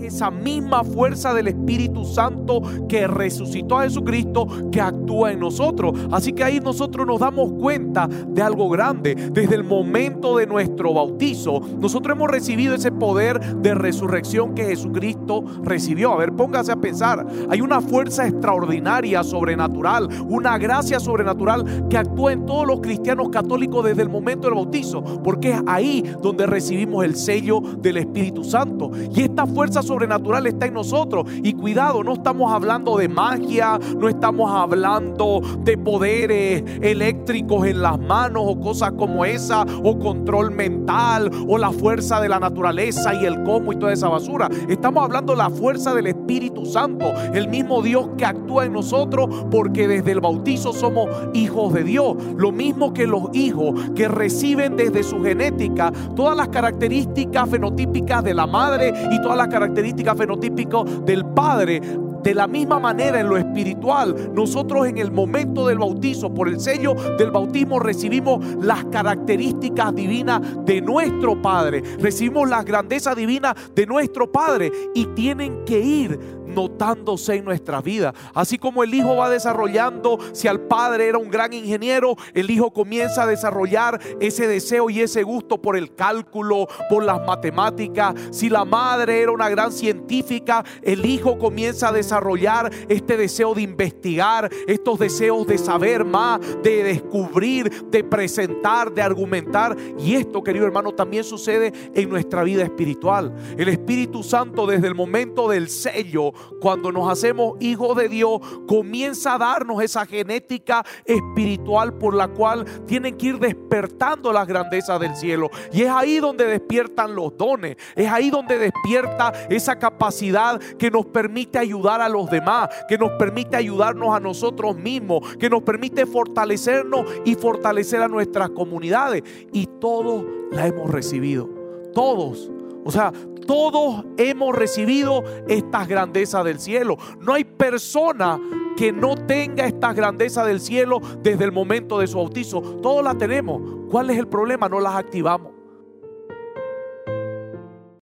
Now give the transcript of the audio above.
esa misma fuerza del Espíritu Santo que resucitó a Jesucristo que actúa en nosotros. Así que ahí nosotros nos damos cuenta de algo grande. Desde el momento de nuestro bautizo, nosotros hemos recibido ese poder de resurrección que Jesucristo recibió. A ver, póngase a pensar. Hay una fuerza extraordinaria, sobrenatural, una gracia sobrenatural que actúa en todos los cristianos católicos desde el momento del bautizo, porque es ahí donde recibimos el sello del Espíritu Santo. Y esta fuerza sobrenatural está en nosotros. Y cuidado, no estamos hablando de magia, no estamos hablando de poderes eléctricos en las manos o cosas como esa, o control mental, o la fuerza de la naturaleza y el cómo y toda esa basura. Estamos hablando de la fuerza del Espíritu Santo, el mismo Dios que actúa en nosotros, porque desde el bautizo somos hijos de Dios. Lo mismo que los hijos que reciben desde su genética todas las características fenotípicas de la madre y todas las características fenotípico del Padre. De la misma manera en lo espiritual, nosotros en el momento del bautizo, por el sello del bautismo, recibimos las características divinas de nuestro Padre. Recibimos las grandezas divinas de nuestro Padre y tienen que ir notándose en nuestra vida. Así como el hijo va desarrollando, si al padre era un gran ingeniero, el hijo comienza a desarrollar ese deseo y ese gusto por el cálculo, por las matemáticas. Si la madre era una gran científica, el hijo comienza a desarrollar este deseo de investigar, estos deseos de saber más, de descubrir, de presentar, de argumentar. Y esto, querido hermano, también sucede en nuestra vida espiritual. El Espíritu Santo desde el momento del sello cuando nos hacemos hijos de Dios, comienza a darnos esa genética espiritual por la cual tienen que ir despertando las grandezas del cielo. Y es ahí donde despiertan los dones, es ahí donde despierta esa capacidad que nos permite a los demás, que nos permite ayudarnos a nosotros mismos, que nos permite fortalecernos y fortalecer a nuestras comunidades. Y todos la hemos recibido, todos. O sea, todos hemos recibido estas grandezas del cielo. No hay persona que no tenga estas grandezas del cielo desde el momento de su bautizo. Todos las tenemos. ¿Cuál es el problema? No las activamos.